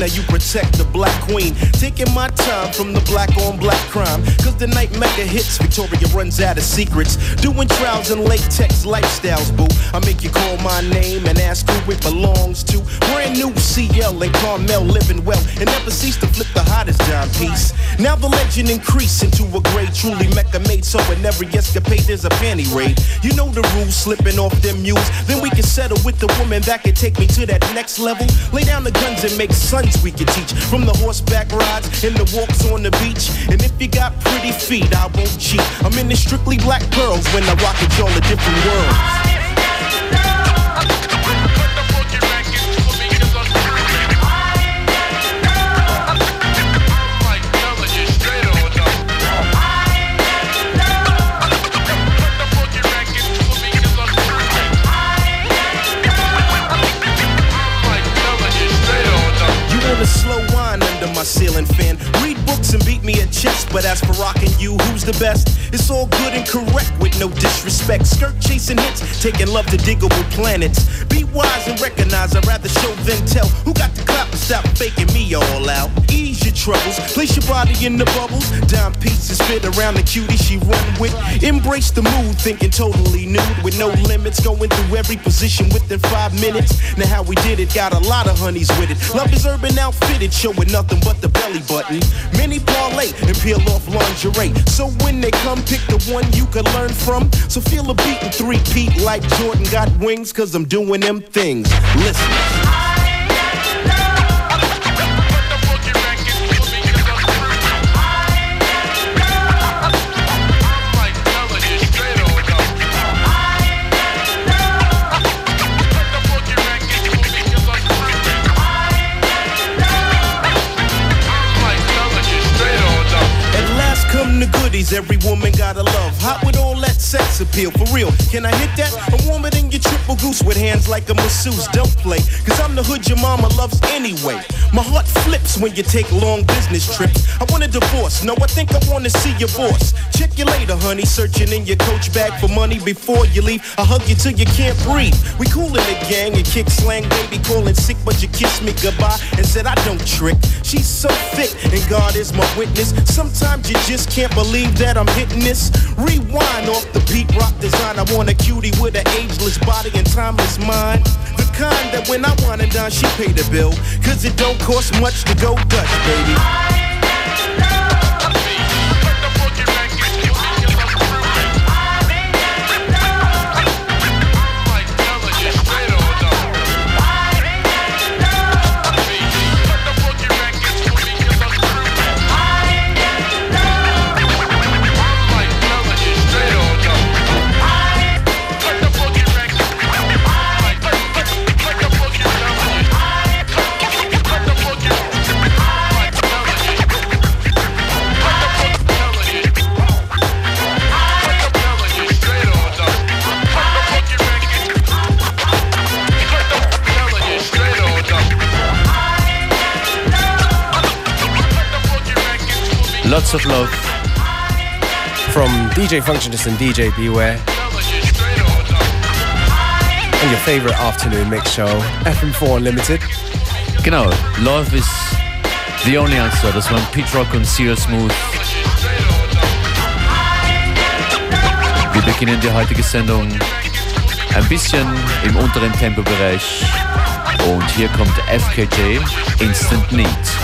Now you protect the black queen. Taking my time from the black on black crime. Cause the night mega hits, Victoria runs out of secrets. Doing trials and latex lifestyles, boo. I make you call my name and ask who it belongs to. Brand new CL and Carmel living well. And never cease to flip dime piece. Now the legend increase into a great, truly mecca made. So in every escapade, there's a panty raid. You know the rules, slipping off them mules. Then we can settle with the woman that can take me to that next level. Lay down the guns and make sons we can teach. From the horseback rides and the walks on the beach. And if you got pretty feet, I won't cheat. I'm in the strictly black pearls when I rock it, y'all a different world. Ceiling fan. Read chess, but as for rocking you, who's the best? It's all good and correct with no disrespect. Skirt chasing hits, taking love to Digable Planets. Be wise and recognize I'd rather show than tell. Who got the clap stop faking me all out? Ease your troubles, place your body in the bubbles. Dime pieces fit around the cutie she run with. Embrace the mood, thinking totally nude with no limits. Going through every position within five minutes. Now how we did it, got a lot of honeys with it. Love is urban outfitted, showing nothing but but the belly button. Many parlay and peel off lingerie. So when they come, pick the one you can learn from. So feel a beat and three peat like Jordan got wings, cause I'm doing them things. Listen. Every woman sex appeal, for real. Can I hit that? A woman in your triple goose with hands like a masseuse. Don't play, cause I'm the hood your mama loves anyway. My heart flips when you take long business trips. I want a divorce, no, I think I wanna see your boss. Check you later, honey, searching in your coach bag for money before you leave. I hug you till you can't breathe. We cool in the gang and kick slang, baby, calling sick, but you kiss me goodbye and said I don't trick. She's so thick, and God is my witness. Sometimes you just can't believe that I'm hitting this. Rewind off the beat rock design. I want a cutie with an ageless body and timeless mind. The kind that when I wanna dine, she pay the bill. Cause it don't cost much to go Dutch, baby. Lots of love from DJ Functionist and DJ Beware. And your favorite afternoon mix show, FM4 Unlimited. Genau, Love is the only answer. Das waren Pete Rock und CL Smooth. Wir beginnen die heutige Sendung ein bisschen im unteren Tempobereich. Und hier kommt FKJ Instant Need.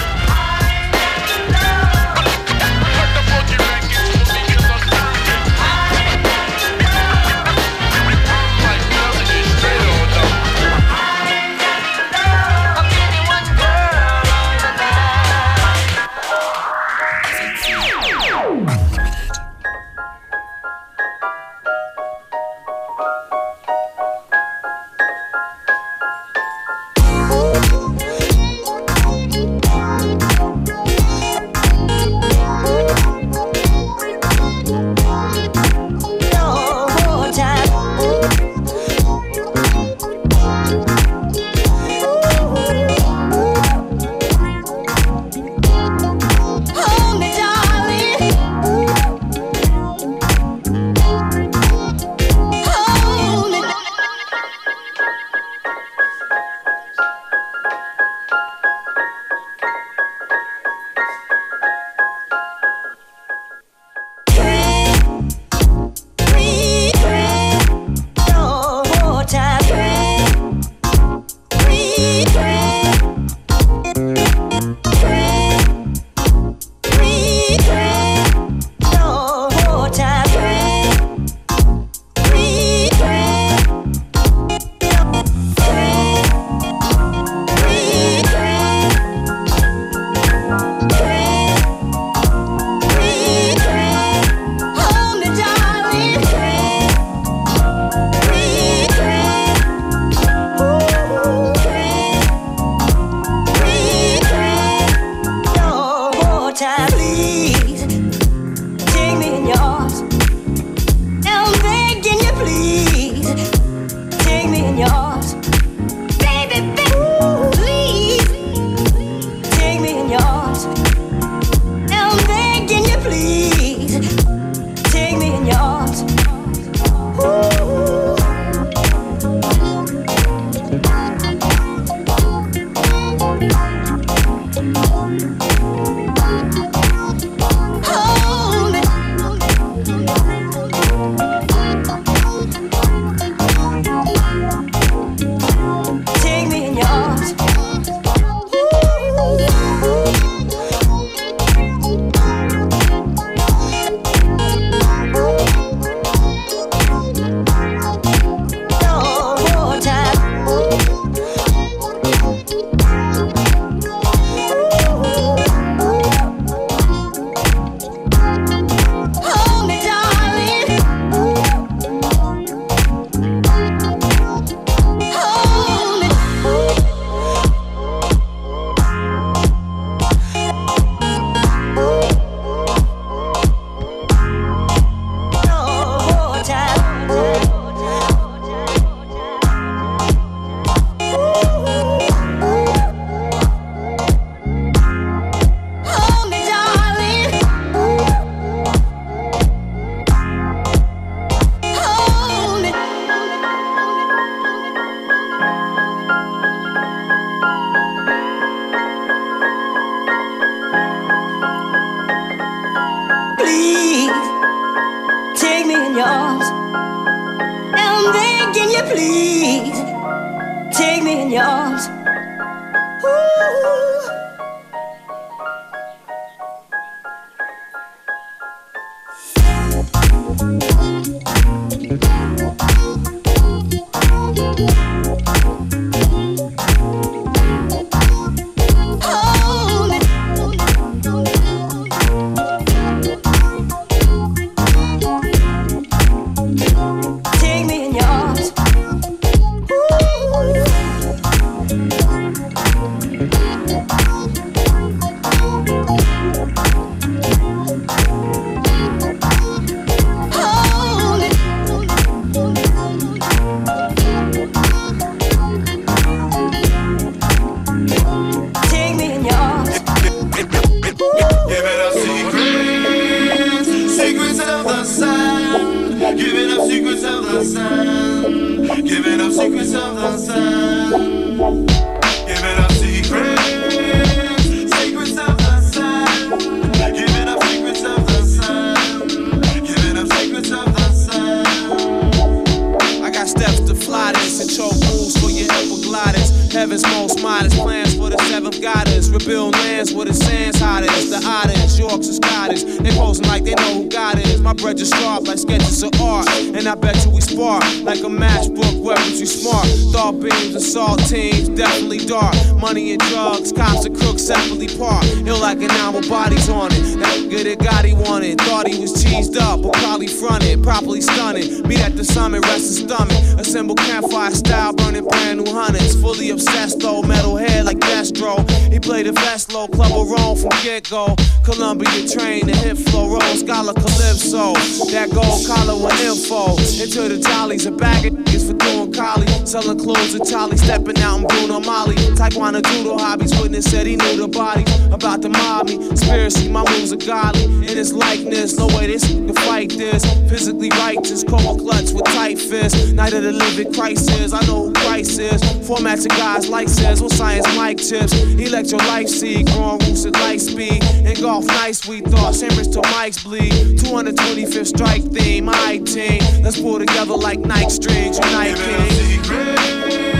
Witness said he knew the body. About to mob me, conspiracy, my moves are godly. In his likeness, no way this can fight this. Physically righteous, cold clutch with tight fists. Night of the living crisis, I know who Christ is. Format to guys like says, on science mic chips. Electro life seed, growing roots at light speed. In golf nice, we thought. Simmers till mics bleed. 225th strike theme, my team. Let's pull together like Nike strings, unite King.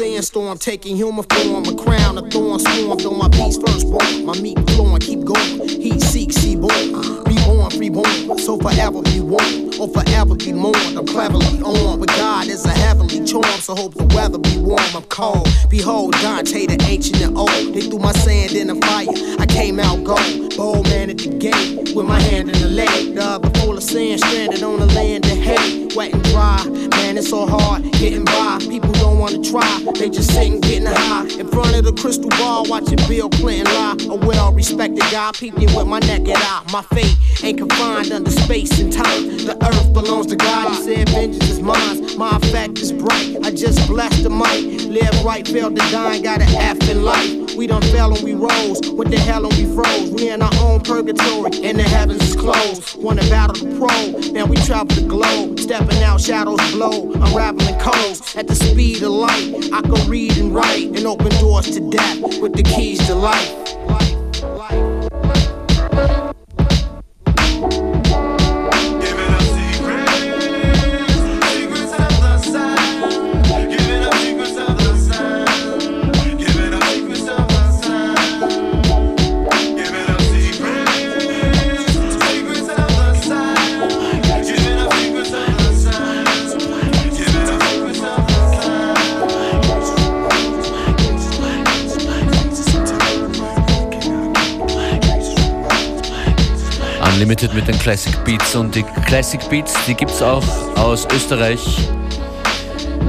Sandstorm, taking human form. A crown of thorns swarmed on my beats first born. My meat flowing, keep going. He seeks, he born. Reborn, freeborn. So forever be warm, or oh, forever be mourned. I'm cleverly on, but God is a heavenly charm. So hope the weather be warm. I'm cold. Behold, Dante, the ancient and old. They threw my sand in the fire. I came out gold. Bold man at the gate, with my hand in the leg. The other of sand, stranded on the land of hate. Wet and dry, man, it's so hard getting by. People don't wanna try. They just sitting getting high in front of the crystal ball, watching Bill Clinton lie. A well respected guy, peeping with my naked eye. My fate ain't confined under space and time. The earth belongs to God, he said, vengeance is mine. My effect is bright, I just blessed the mic. Live right, failed to die, got an F in life. We done fell and we rose. What the hell and we froze? We in our own purgatory, and the heavens is closed. Wanna battle the pro, now we travel the globe. Stepping out, shadows blow, unraveling codes. At the speed of light, I can read and write and open doors to death with the keys to life. Unlimited mit den Classic Beats und die Classic Beats, die gibt es auch aus Österreich.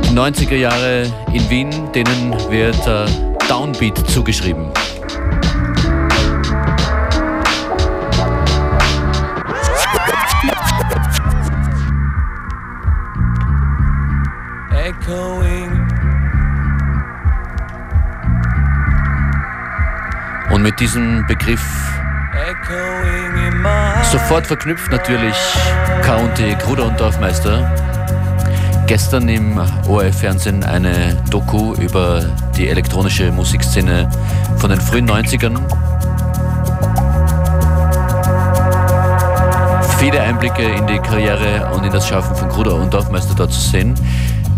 Die 90er Jahre in Wien, denen wird äh, Downbeat zugeschrieben. Und mit diesem Begriff Sofort verknüpft natürlich County Kruder und Dorfmeister. Gestern im ORF-Fernsehen eine Doku über die elektronische Musikszene von den frühen 90ern. Viele Einblicke in die Karriere und in das Schaffen von Kruder und Dorfmeister dort zu sehen.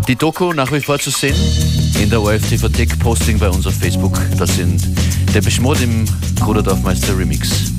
Die Doku nach wie vor zu sehen in der ORF TV Posting bei uns auf Facebook. Das sind der Beschmod im Kruder Dorfmeister Remix.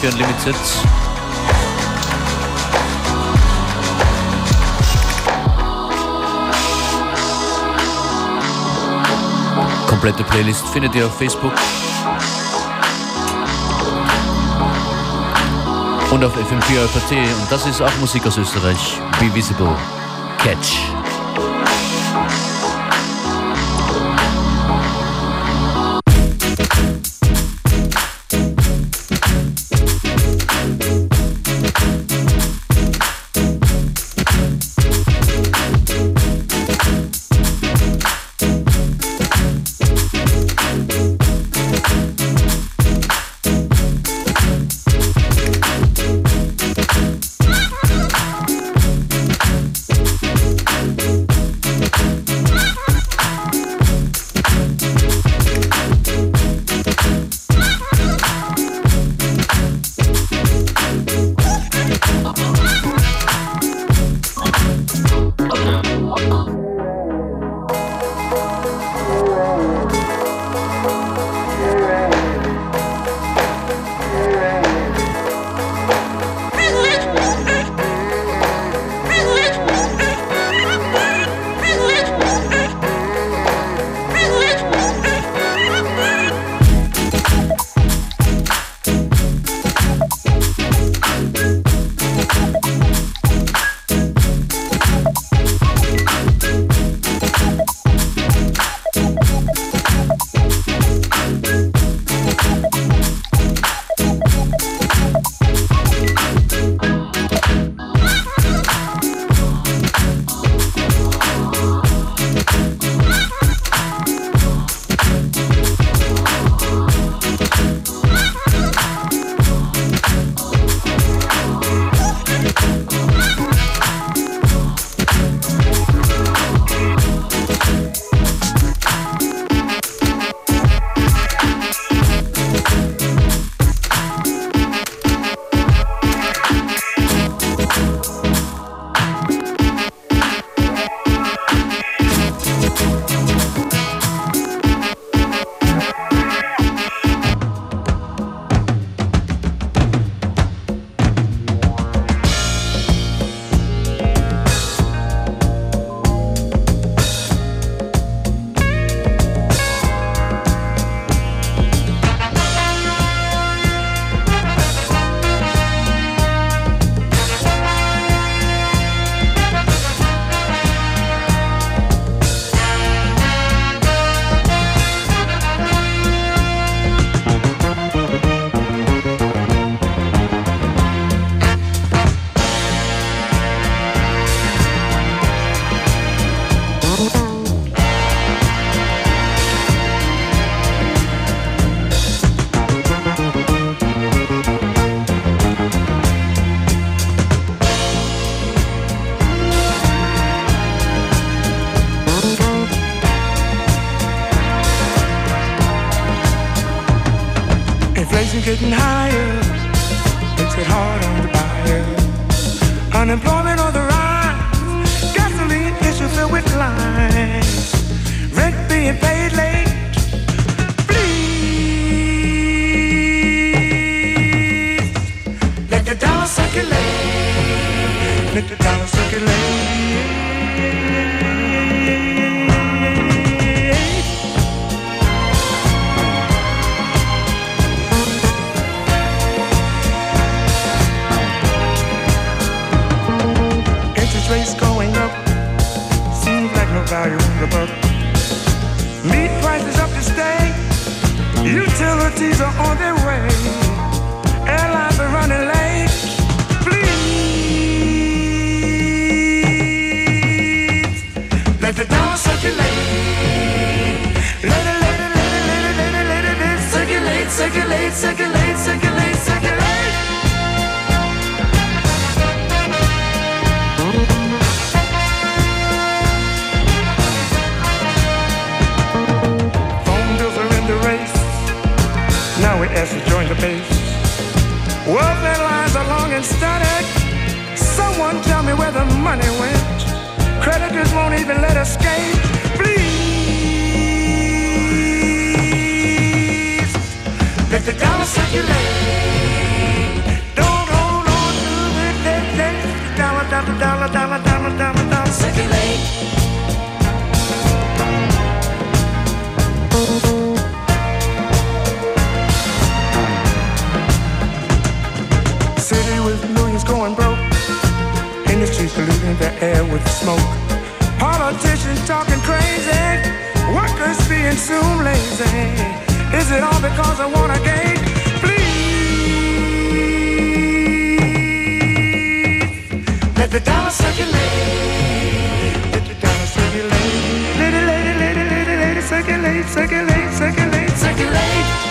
FM4 Unlimited. Komplette Playlist findet ihr auf Facebook. Und auf FM4 FAT. Und das ist auch Musik aus Österreich. Be Visible. Catch. Utilities are on their way. Airlines are running late. Please let the circulate. Let it, let it, let it, let it, let it, let it circulate, circulate, circulate, circulate. face. World their lines are long and static. Someone tell me where the money went. Creditors won't even let us skate. Please, let the dollar circulate. Don't hold on to. Dollar, dollar, dollar, dollar, dollar, dollar, dollar, circulate. the air with smoke. Politicians talking crazy, workers being soon lazy. Is it all because I want to gain? Please, let the dollar circulate. Let the dollar circulate. Lady, lady, lady, lady, lady, circulate, circulate, circulate, circulate.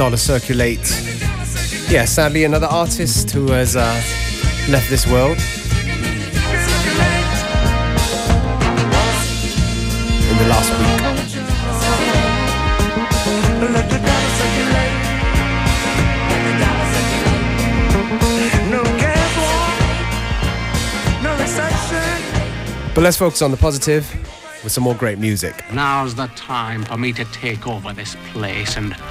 Dollar Circulate. Yeah, sadly, another artist who has uh, left this world. In the last week. But let's focus on the positive with some more great music. Now's the time for me to take over this place and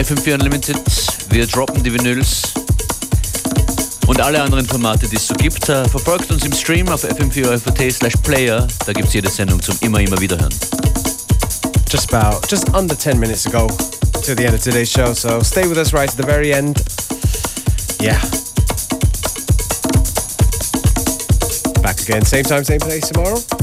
FM4 Unlimited. Wir droppen die Vinyls und alle anderen Formate, die es so gibt. Äh, verfolgt uns im Stream auf fm4 slash player. Da gibt es jede Sendung zum immer, immer wieder hören. Just about, just under 10 minutes ago to the end of today's show, so stay with us right to the very end. Yeah. Back again, same time, same place tomorrow.